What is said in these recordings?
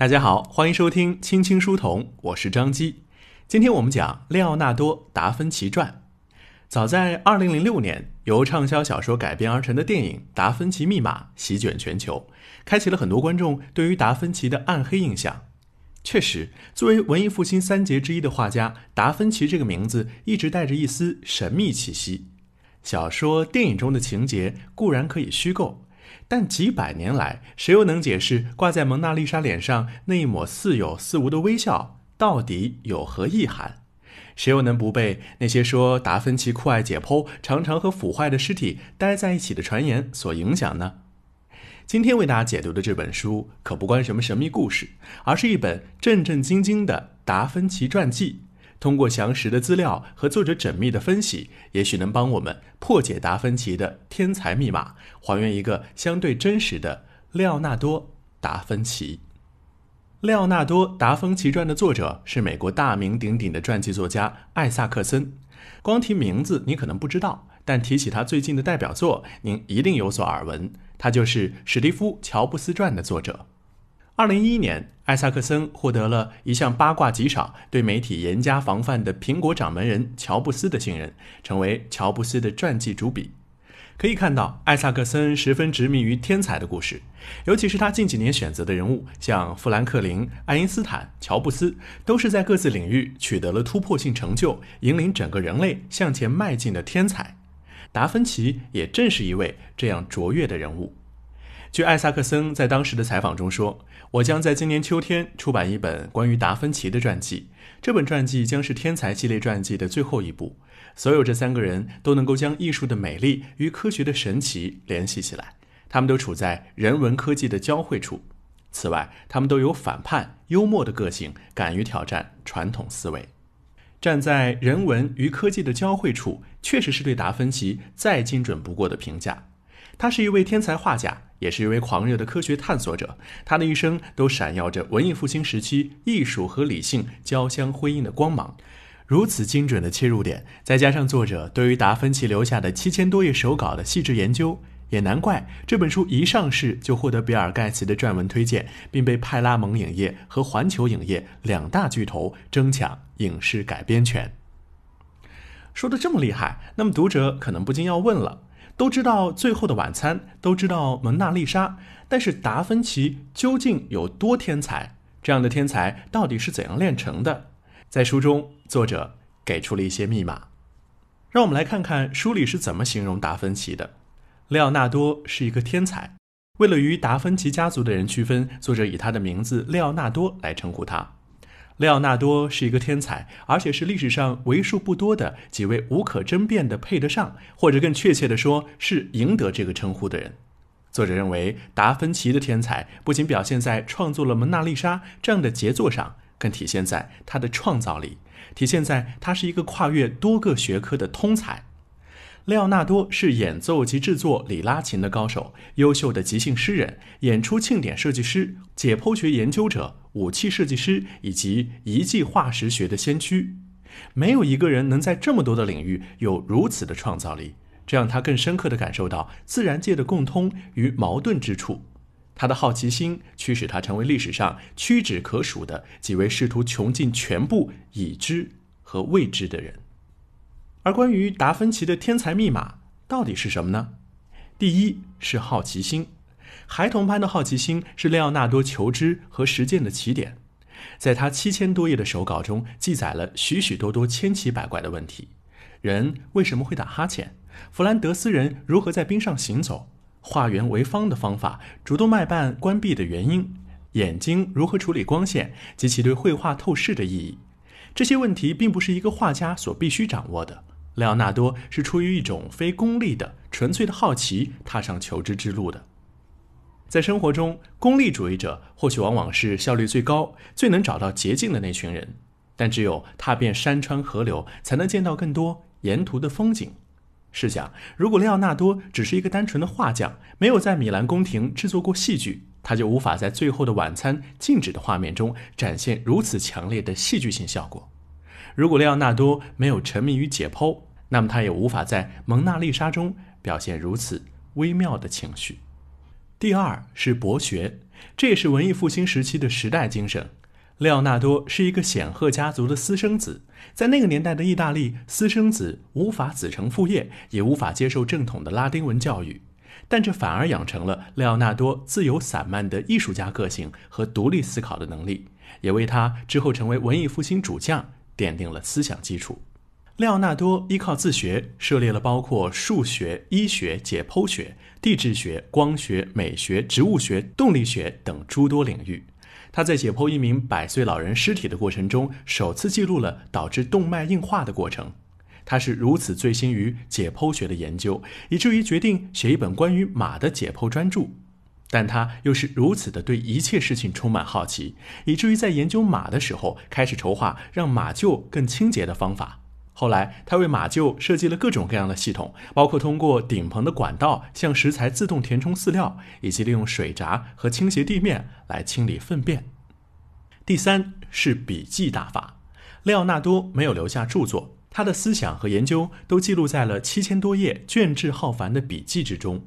大家好，欢迎收听《青青书童》，我是张基。今天我们讲列奥纳多·达芬奇传。早在2006年，由畅销小说改编而成的电影《达芬奇密码》席卷全球，开启了很多观众对于达芬奇的暗黑印象。确实，作为文艺复兴三杰之一的画家，达芬奇这个名字一直带着一丝神秘气息。小说、电影中的情节固然可以虚构。但几百年来，谁又能解释挂在蒙娜丽莎脸上那一抹似有似无的微笑到底有何意涵？谁又能不被那些说达芬奇酷爱解剖、常常和腐坏的尸体待在一起的传言所影响呢？今天为大家解读的这本书可不关什么神秘故事，而是一本正正经经的达芬奇传记。通过详实的资料和作者缜密的分析，也许能帮我们破解达芬奇的天才密码，还原一个相对真实的列奥纳多·达芬奇。列奥纳多·达芬奇传的作者是美国大名鼎鼎的传记作家艾萨克森。光提名字你可能不知道，但提起他最近的代表作，您一定有所耳闻。他就是史蒂夫·乔布斯传的作者。二零一一年，艾萨克森获得了一项八卦极少、对媒体严加防范的苹果掌门人乔布斯的信任，成为乔布斯的传记主笔。可以看到，艾萨克森十分执迷于天才的故事，尤其是他近几年选择的人物，像富兰克林、爱因斯坦、乔布斯，都是在各自领域取得了突破性成就，引领整个人类向前迈进的天才。达芬奇也正是一位这样卓越的人物。据艾萨克森在当时的采访中说：“我将在今年秋天出版一本关于达芬奇的传记。这本传记将是天才系列传记的最后一部。所有这三个人都能够将艺术的美丽与科学的神奇联系起来。他们都处在人文科技的交汇处。此外，他们都有反叛、幽默的个性，敢于挑战传统思维。站在人文与科技的交汇处，确实是对达芬奇再精准不过的评价。他是一位天才画家。”也是一位狂热的科学探索者，他的一生都闪耀着文艺复兴时期艺术和理性交相辉映的光芒。如此精准的切入点，再加上作者对于达芬奇留下的七千多页手稿的细致研究，也难怪这本书一上市就获得比尔盖茨的撰文推荐，并被派拉蒙影业和环球影业两大巨头争抢影视改编权。说的这么厉害，那么读者可能不禁要问了。都知道《最后的晚餐》，都知道《蒙娜丽莎》，但是达芬奇究竟有多天才？这样的天才到底是怎样炼成的？在书中，作者给出了一些密码。让我们来看看书里是怎么形容达芬奇的。列奥纳多是一个天才，为了与达芬奇家族的人区分，作者以他的名字列奥纳多来称呼他。列奥纳多是一个天才，而且是历史上为数不多的几位无可争辩的配得上，或者更确切地说，是赢得这个称呼的人。作者认为，达芬奇的天才不仅表现在创作了《蒙娜丽莎》这样的杰作上，更体现在他的创造力，体现在他是一个跨越多个学科的通才。列奥纳多是演奏及制作里拉琴的高手，优秀的即兴诗人，演出庆典设计师，解剖学研究者，武器设计师，以及遗迹化石学的先驱。没有一个人能在这么多的领域有如此的创造力，这让他更深刻地感受到自然界的共通与矛盾之处。他的好奇心驱使他成为历史上屈指可数的几位试图穷尽全部已知和未知的人。而关于达芬奇的天才密码到底是什么呢？第一是好奇心，孩童般的好奇心是莱奥纳多求知和实践的起点。在他七千多页的手稿中，记载了许许多多千奇百怪的问题：人为什么会打哈欠？弗兰德斯人如何在冰上行走？化圆为方的方法，主动脉瓣关闭的原因？眼睛如何处理光线及其对绘画透视的意义？这些问题并不是一个画家所必须掌握的。莱昂纳多是出于一种非功利的、纯粹的好奇，踏上求知之路的。在生活中，功利主义者或许往往是效率最高、最能找到捷径的那群人，但只有踏遍山川河流，才能见到更多沿途的风景。试想，如果列奥纳多只是一个单纯的画匠，没有在米兰宫廷制作过戏剧，他就无法在《最后的晚餐》静止的画面中展现如此强烈的戏剧性效果。如果列奥纳多没有沉迷于解剖，那么他也无法在《蒙娜丽莎》中表现如此微妙的情绪。第二是博学，这也是文艺复兴时期的时代精神。列奥纳多是一个显赫家族的私生子，在那个年代的意大利，私生子无法子承父业，也无法接受正统的拉丁文教育，但这反而养成了列奥纳多自由散漫的艺术家个性和独立思考的能力，也为他之后成为文艺复兴主将奠定了思想基础。列奥纳多依靠自学，涉猎了包括数学、医学、解剖学、地质学、光学、美学、植物学、动力学等诸多领域。他在解剖一名百岁老人尸体的过程中，首次记录了导致动脉硬化的过程。他是如此醉心于解剖学的研究，以至于决定写一本关于马的解剖专著。但他又是如此的对一切事情充满好奇，以至于在研究马的时候，开始筹划让马厩更清洁的方法。后来，他为马厩设计了各种各样的系统，包括通过顶棚的管道向食材自动填充饲料，以及利用水闸和倾斜地面来清理粪便。第三是笔记大法。列奥纳多没有留下著作，他的思想和研究都记录在了七千多页卷帙浩繁的笔记之中。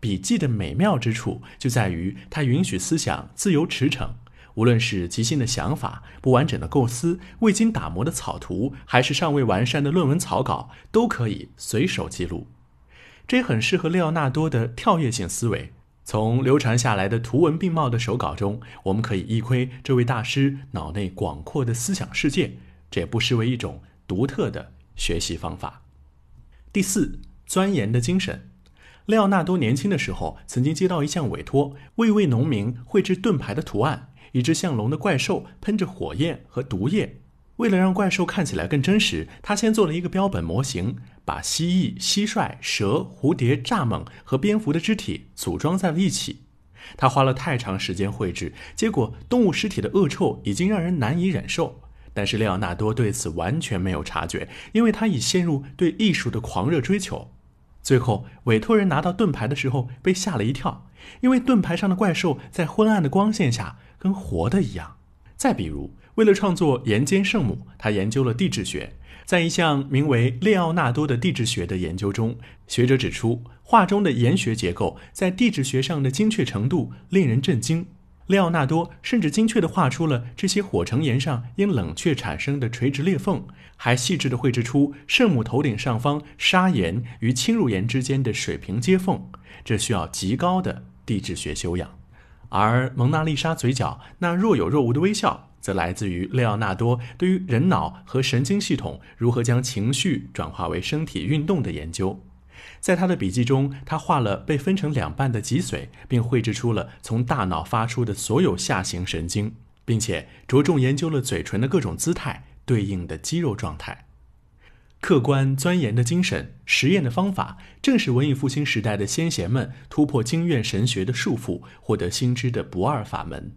笔记的美妙之处就在于它允许思想自由驰骋。无论是即兴的想法、不完整的构思、未经打磨的草图，还是尚未完善的论文草稿，都可以随手记录。这也很适合列奥纳多的跳跃性思维。从流传下来的图文并茂的手稿中，我们可以一窥这位大师脑内广阔的思想世界，这也不失为一种独特的学习方法。第四，钻研的精神。列奥纳多年轻的时候，曾经接到一项委托，为一位农民绘制盾牌的图案。一只像龙的怪兽喷着火焰和毒液，为了让怪兽看起来更真实，他先做了一个标本模型，把蜥蜴、蟋蟀、蛇、蝴蝶、蚱蜢和蝙蝠的肢体组装在了一起。他花了太长时间绘制，结果动物尸体的恶臭已经让人难以忍受。但是列奥纳多对此完全没有察觉，因为他已陷入对艺术的狂热追求。最后，委托人拿到盾牌的时候被吓了一跳，因为盾牌上的怪兽在昏暗的光线下。跟活的一样。再比如，为了创作《岩间圣母》，他研究了地质学。在一项名为《列奥纳多的地质学》的研究中，学者指出，画中的岩学结构在地质学上的精确程度令人震惊。列奥纳多甚至精确地画出了这些火成岩上因冷却产生的垂直裂缝，还细致地绘制出圣母头顶上方砂岩与侵入岩之间的水平接缝。这需要极高的地质学修养。而蒙娜丽莎嘴角那若有若无的微笑，则来自于列奥纳多对于人脑和神经系统如何将情绪转化为身体运动的研究。在他的笔记中，他画了被分成两半的脊髓，并绘制出了从大脑发出的所有下行神经，并且着重研究了嘴唇的各种姿态对应的肌肉状态。客观钻研的精神，实验的方法，正是文艺复兴时代的先贤们突破经院神学的束缚，获得新知的不二法门。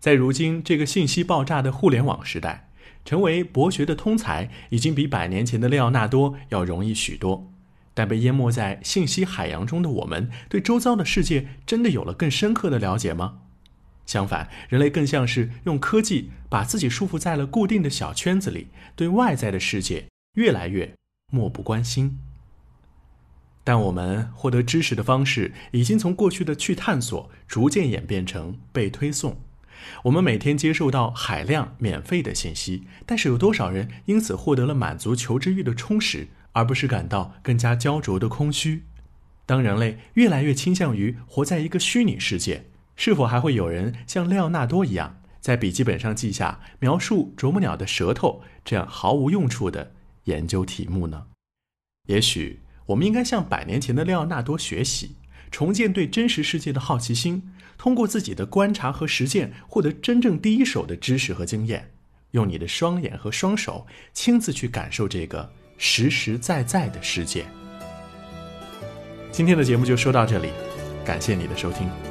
在如今这个信息爆炸的互联网时代，成为博学的通才，已经比百年前的列奥纳多要容易许多。但被淹没在信息海洋中的我们，对周遭的世界真的有了更深刻的了解吗？相反，人类更像是用科技把自己束缚在了固定的小圈子里，对外在的世界。越来越漠不关心，但我们获得知识的方式已经从过去的去探索，逐渐演变成被推送。我们每天接受到海量免费的信息，但是有多少人因此获得了满足求知欲的充实，而不是感到更加焦灼的空虚？当人类越来越倾向于活在一个虚拟世界，是否还会有人像廖纳多一样，在笔记本上记下描述啄木鸟的舌头这样毫无用处的？研究题目呢？也许我们应该向百年前的列奥纳多学习，重建对真实世界的好奇心，通过自己的观察和实践，获得真正第一手的知识和经验，用你的双眼和双手亲自去感受这个实实在在的世界。今天的节目就说到这里，感谢你的收听。